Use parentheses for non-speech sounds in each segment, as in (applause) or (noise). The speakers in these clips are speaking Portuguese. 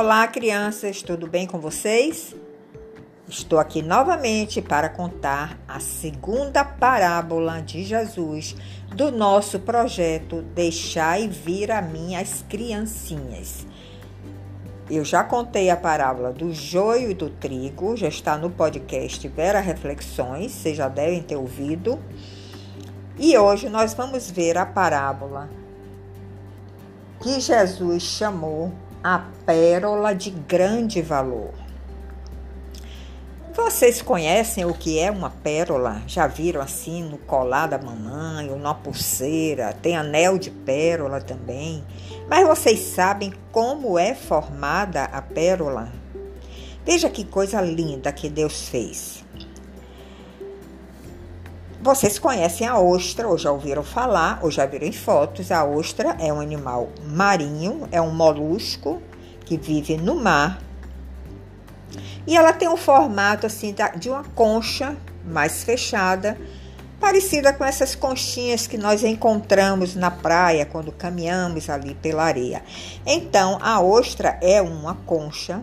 Olá, crianças, tudo bem com vocês? Estou aqui novamente para contar a segunda parábola de Jesus do nosso projeto Deixai vir a mim as criancinhas. Eu já contei a parábola do joio e do trigo, já está no podcast Vera Reflexões, vocês já devem ter ouvido. E hoje nós vamos ver a parábola que Jesus chamou a pérola de grande valor. Vocês conhecem o que é uma pérola? Já viram assim no colar da mamãe ou na pulseira? Tem anel de pérola também. Mas vocês sabem como é formada a pérola? Veja que coisa linda que Deus fez. Vocês conhecem a ostra, ou já ouviram falar, ou já viram em fotos. A ostra é um animal marinho, é um molusco que vive no mar. E ela tem um formato assim de uma concha mais fechada, parecida com essas conchinhas que nós encontramos na praia quando caminhamos ali pela areia. Então, a ostra é uma concha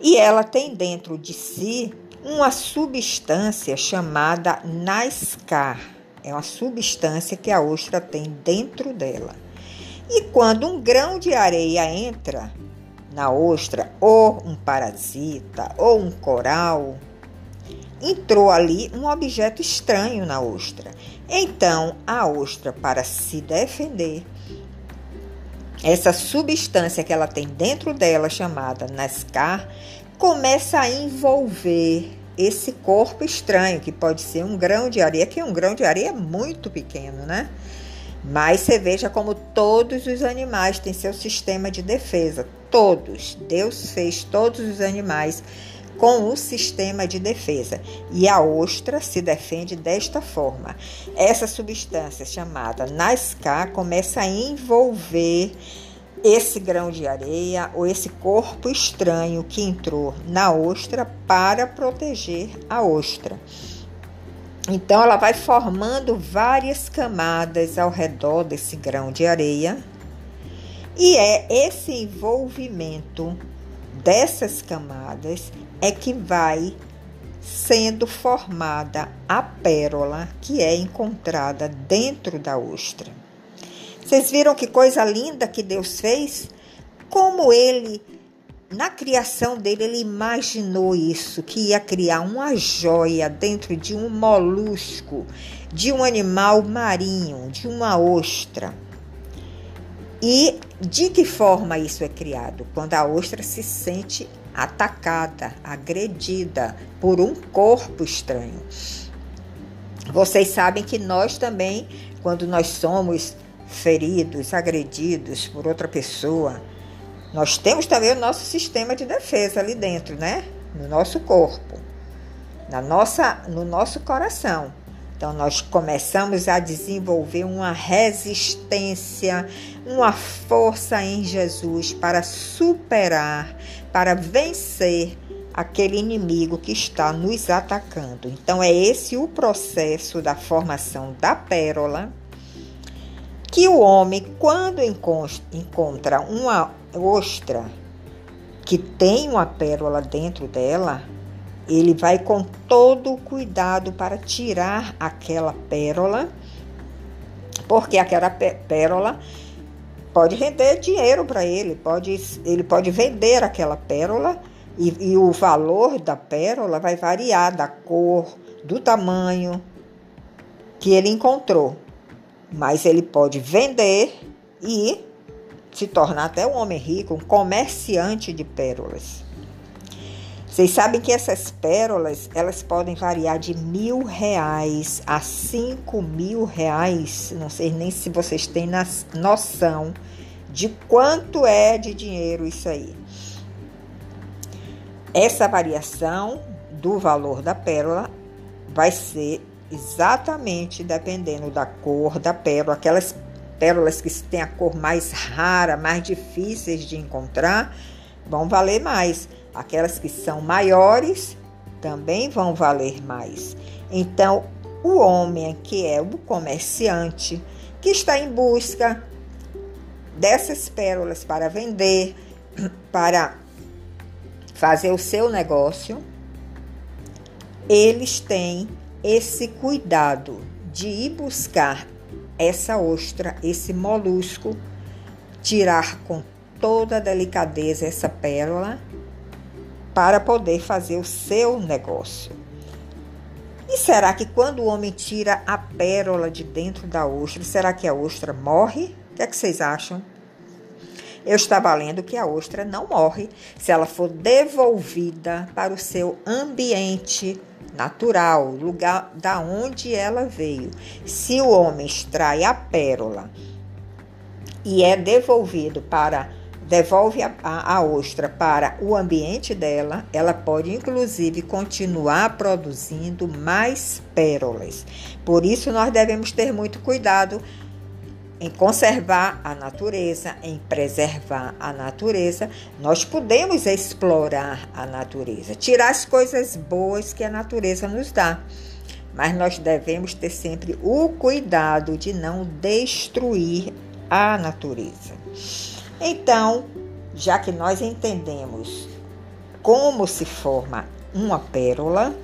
e ela tem dentro de si uma substância chamada NASCAR. É uma substância que a ostra tem dentro dela. E quando um grão de areia entra na ostra, ou um parasita, ou um coral, entrou ali um objeto estranho na ostra. Então, a ostra, para se defender, essa substância que ela tem dentro dela, chamada NASCAR, começa a envolver esse corpo estranho, que pode ser um grão de areia, que um grão de areia é muito pequeno, né? Mas você veja como todos os animais têm seu sistema de defesa. Todos. Deus fez todos os animais com o sistema de defesa. E a ostra se defende desta forma. Essa substância chamada NASCAR começa a envolver esse grão de areia ou esse corpo estranho que entrou na ostra para proteger a ostra. Então, ela vai formando várias camadas ao redor desse grão de areia, e é esse envolvimento dessas camadas é que vai sendo formada a pérola que é encontrada dentro da ostra. Vocês viram que coisa linda que Deus fez? Como ele, na criação dele, ele imaginou isso, que ia criar uma joia dentro de um molusco, de um animal marinho, de uma ostra. E de que forma isso é criado? Quando a ostra se sente atacada, agredida por um corpo estranho. Vocês sabem que nós também, quando nós somos feridos, agredidos por outra pessoa, nós temos também o nosso sistema de defesa ali dentro, né? No nosso corpo, na nossa, no nosso coração. Então nós começamos a desenvolver uma resistência, uma força em Jesus para superar, para vencer aquele inimigo que está nos atacando. Então é esse o processo da formação da pérola que o homem, quando encontra uma ostra que tem uma pérola dentro dela, ele vai com todo o cuidado para tirar aquela pérola, porque aquela pérola pode render dinheiro para ele, pode, ele pode vender aquela pérola e, e o valor da pérola vai variar da cor, do tamanho que ele encontrou mas ele pode vender e se tornar até um homem rico, um comerciante de pérolas. Vocês sabem que essas pérolas elas podem variar de mil reais a cinco mil reais. Não sei nem se vocês têm noção de quanto é de dinheiro isso aí. Essa variação do valor da pérola vai ser exatamente dependendo da cor da pérola, aquelas pérolas que têm a cor mais rara, mais difíceis de encontrar, vão valer mais. Aquelas que são maiores também vão valer mais. Então, o homem que é o comerciante, que está em busca dessas pérolas para vender, (clears throat) para fazer o seu negócio, eles têm esse cuidado de ir buscar essa ostra, esse molusco, tirar com toda a delicadeza essa pérola para poder fazer o seu negócio. E será que quando o homem tira a pérola de dentro da ostra, será que a ostra morre? O que, é que vocês acham? Eu estava lendo que a ostra não morre se ela for devolvida para o seu ambiente natural, lugar da onde ela veio. Se o homem extrai a pérola e é devolvido para devolve a, a, a, ostra para o ambiente dela, ela pode inclusive continuar produzindo mais pérolas. Por isso nós devemos ter muito cuidado em conservar a natureza, em preservar a natureza, nós podemos explorar a natureza, tirar as coisas boas que a natureza nos dá. Mas nós devemos ter sempre o cuidado de não destruir a natureza. Então, já que nós entendemos como se forma uma pérola,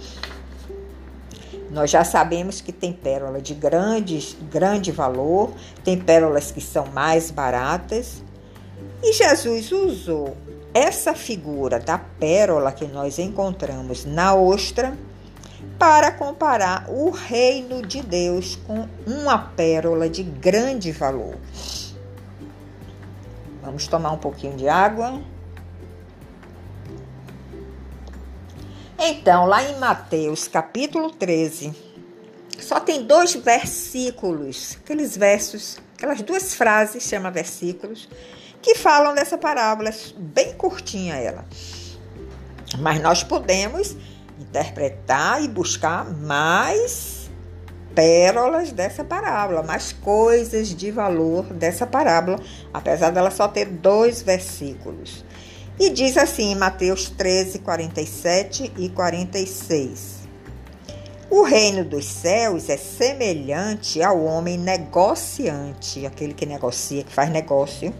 nós já sabemos que tem pérola de grande, grande valor, tem pérolas que são mais baratas. E Jesus usou essa figura da pérola que nós encontramos na ostra para comparar o reino de Deus com uma pérola de grande valor. Vamos tomar um pouquinho de água. Então, lá em Mateus capítulo 13, só tem dois versículos, aqueles versos, aquelas duas frases, chama versículos, que falam dessa parábola, bem curtinha ela. Mas nós podemos interpretar e buscar mais pérolas dessa parábola, mais coisas de valor dessa parábola, apesar dela só ter dois versículos. E diz assim em Mateus 13, 47 e 46. O reino dos céus é semelhante ao homem negociante, aquele que negocia, que faz negócio,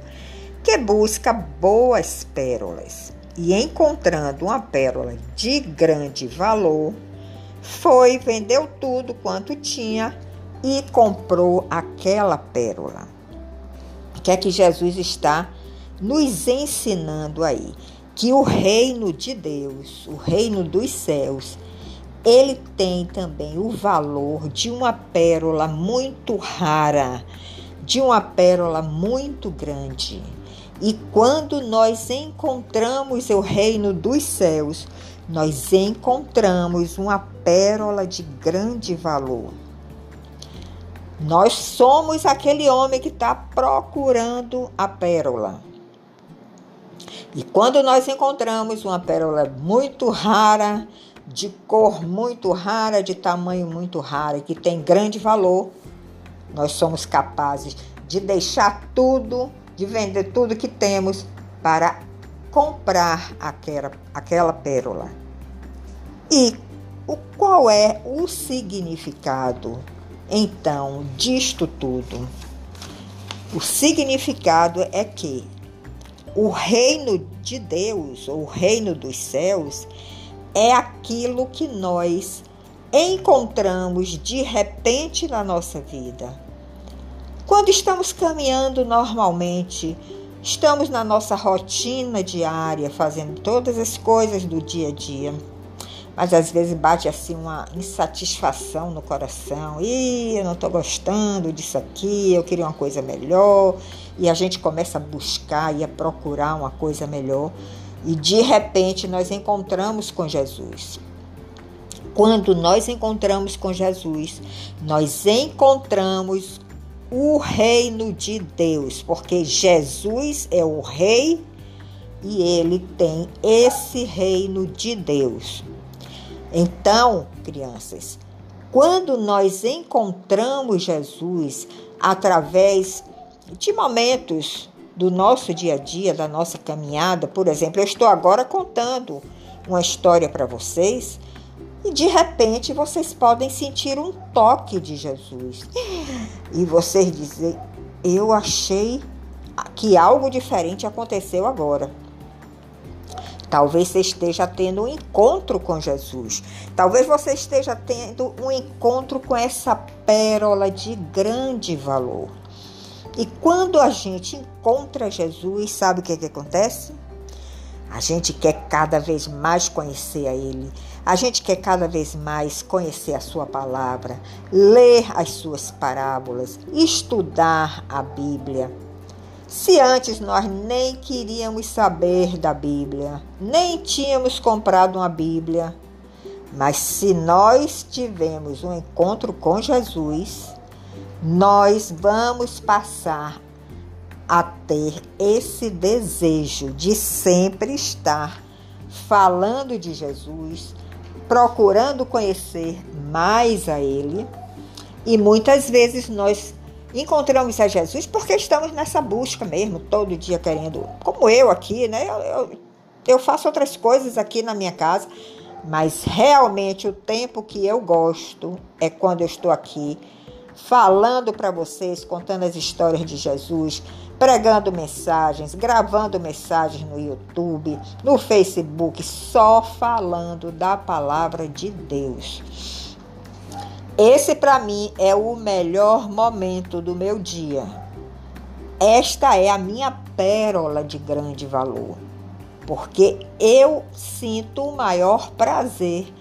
que busca boas pérolas. E encontrando uma pérola de grande valor, foi, vendeu tudo quanto tinha e comprou aquela pérola. O que é que Jesus está nos ensinando aí que o reino de Deus, o reino dos céus, ele tem também o valor de uma pérola muito rara, de uma pérola muito grande. E quando nós encontramos o reino dos céus, nós encontramos uma pérola de grande valor. Nós somos aquele homem que está procurando a pérola. E quando nós encontramos uma pérola muito rara, de cor muito rara, de tamanho muito raro, que tem grande valor, nós somos capazes de deixar tudo, de vender tudo que temos para comprar aquela, aquela pérola. E o, qual é o significado, então, disto tudo? O significado é que o reino de Deus, ou o reino dos céus, é aquilo que nós encontramos de repente na nossa vida. Quando estamos caminhando normalmente, estamos na nossa rotina diária, fazendo todas as coisas do dia a dia mas às vezes bate assim uma insatisfação no coração. E eu não estou gostando disso aqui, eu queria uma coisa melhor. E a gente começa a buscar e a procurar uma coisa melhor. E de repente nós encontramos com Jesus. Quando nós encontramos com Jesus, nós encontramos o reino de Deus, porque Jesus é o rei e ele tem esse reino de Deus. Então, crianças, quando nós encontramos Jesus através de momentos do nosso dia a dia, da nossa caminhada, por exemplo, eu estou agora contando uma história para vocês e de repente vocês podem sentir um toque de Jesus e vocês dizem: Eu achei que algo diferente aconteceu agora. Talvez você esteja tendo um encontro com Jesus. Talvez você esteja tendo um encontro com essa pérola de grande valor. E quando a gente encontra Jesus, sabe o que, que acontece? A gente quer cada vez mais conhecer a Ele. A gente quer cada vez mais conhecer a Sua palavra, ler as Suas parábolas, estudar a Bíblia. Se antes nós nem queríamos saber da Bíblia, nem tínhamos comprado uma Bíblia, mas se nós tivemos um encontro com Jesus, nós vamos passar a ter esse desejo de sempre estar falando de Jesus, procurando conhecer mais a Ele. E muitas vezes nós encontramos a Jesus porque estamos nessa busca mesmo, todo dia querendo, como eu aqui, né? Eu, eu, eu faço outras coisas aqui na minha casa, mas realmente o tempo que eu gosto é quando eu estou aqui falando para vocês, contando as histórias de Jesus, pregando mensagens, gravando mensagens no YouTube, no Facebook, só falando da palavra de Deus. Esse para mim é o melhor momento do meu dia. Esta é a minha pérola de grande valor, porque eu sinto o maior prazer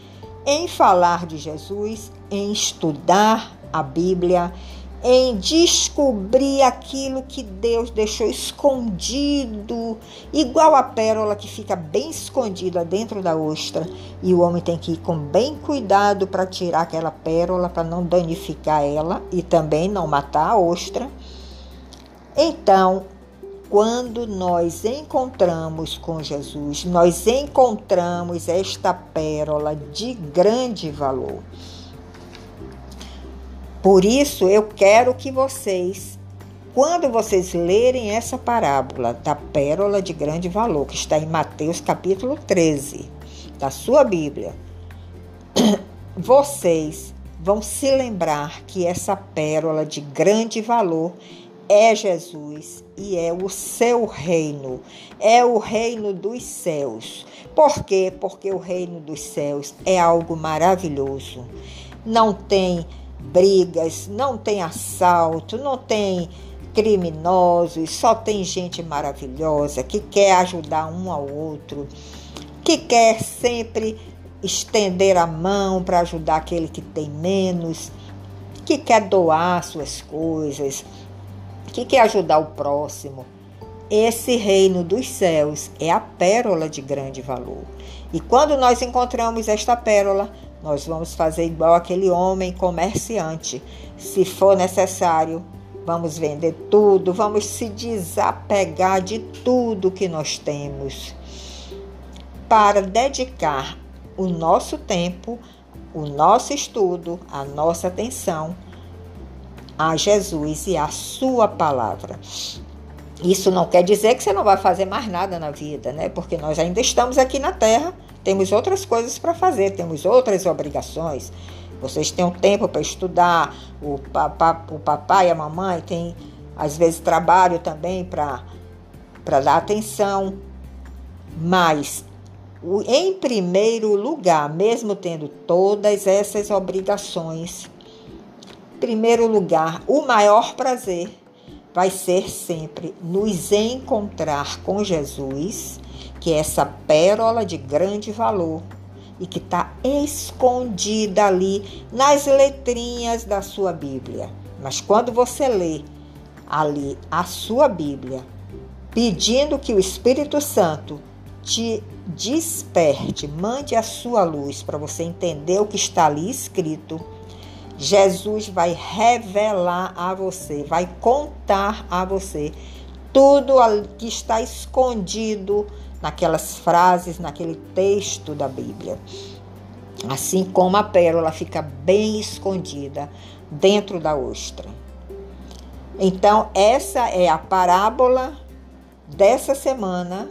em falar de Jesus, em estudar a Bíblia, em descobrir aquilo que Deus deixou escondido, igual a pérola que fica bem escondida dentro da ostra, e o homem tem que ir com bem cuidado para tirar aquela pérola para não danificar ela e também não matar a ostra. Então, quando nós encontramos com Jesus, nós encontramos esta pérola de grande valor. Por isso eu quero que vocês, quando vocês lerem essa parábola da pérola de grande valor, que está em Mateus capítulo 13, da sua Bíblia, (clears throat) vocês vão se lembrar que essa pérola de grande valor é Jesus e é o seu reino, é o reino dos céus. Por quê? Porque o reino dos céus é algo maravilhoso. Não tem brigas, não tem assalto, não tem criminosos, só tem gente maravilhosa que quer ajudar um ao outro, que quer sempre estender a mão para ajudar aquele que tem menos, que quer doar suas coisas, que quer ajudar o próximo. Esse reino dos céus é a pérola de grande valor. E quando nós encontramos esta pérola, nós vamos fazer igual aquele homem comerciante. Se for necessário, vamos vender tudo, vamos se desapegar de tudo que nós temos para dedicar o nosso tempo, o nosso estudo, a nossa atenção a Jesus e a sua palavra. Isso não quer dizer que você não vai fazer mais nada na vida, né? Porque nós ainda estamos aqui na terra temos outras coisas para fazer, temos outras obrigações. Vocês têm um tempo para estudar, o, papá, o papai e a mamãe têm, às vezes, trabalho também para dar atenção. Mas, em primeiro lugar, mesmo tendo todas essas obrigações, primeiro lugar, o maior prazer vai ser sempre nos encontrar com Jesus que é essa pérola de grande valor e que está escondida ali nas letrinhas da sua Bíblia. Mas quando você lê ali a sua Bíblia, pedindo que o Espírito Santo te desperte, mande a sua luz para você entender o que está ali escrito, Jesus vai revelar a você, vai contar a você tudo que está escondido naquelas frases, naquele texto da Bíblia. Assim como a pérola fica bem escondida dentro da ostra. Então, essa é a parábola dessa semana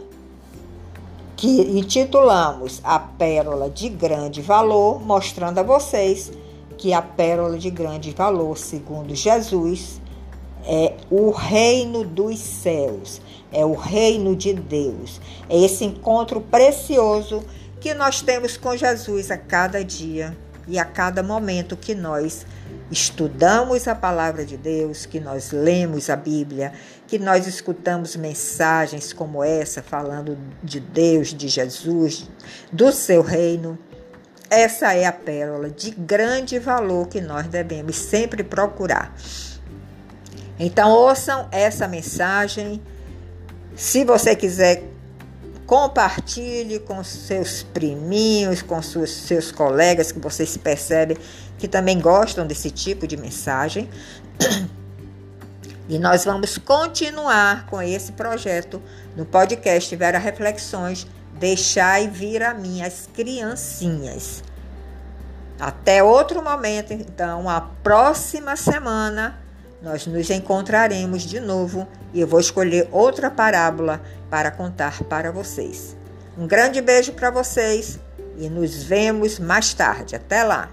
que intitulamos A Pérola de Grande Valor, mostrando a vocês que a pérola de grande valor, segundo Jesus, é o reino dos céus, é o reino de Deus. É esse encontro precioso que nós temos com Jesus a cada dia e a cada momento que nós estudamos a palavra de Deus, que nós lemos a Bíblia, que nós escutamos mensagens como essa falando de Deus, de Jesus, do seu reino. Essa é a pérola de grande valor que nós devemos sempre procurar. Então, ouçam essa mensagem. Se você quiser, compartilhe com seus priminhos, com seus, seus colegas que vocês percebem que também gostam desse tipo de mensagem. E nós vamos continuar com esse projeto no podcast Vera Reflexões Deixai vir a minhas criancinhas. Até outro momento, então, a próxima semana nós nos encontraremos de novo e eu vou escolher outra parábola para contar para vocês. Um grande beijo para vocês e nos vemos mais tarde. Até lá!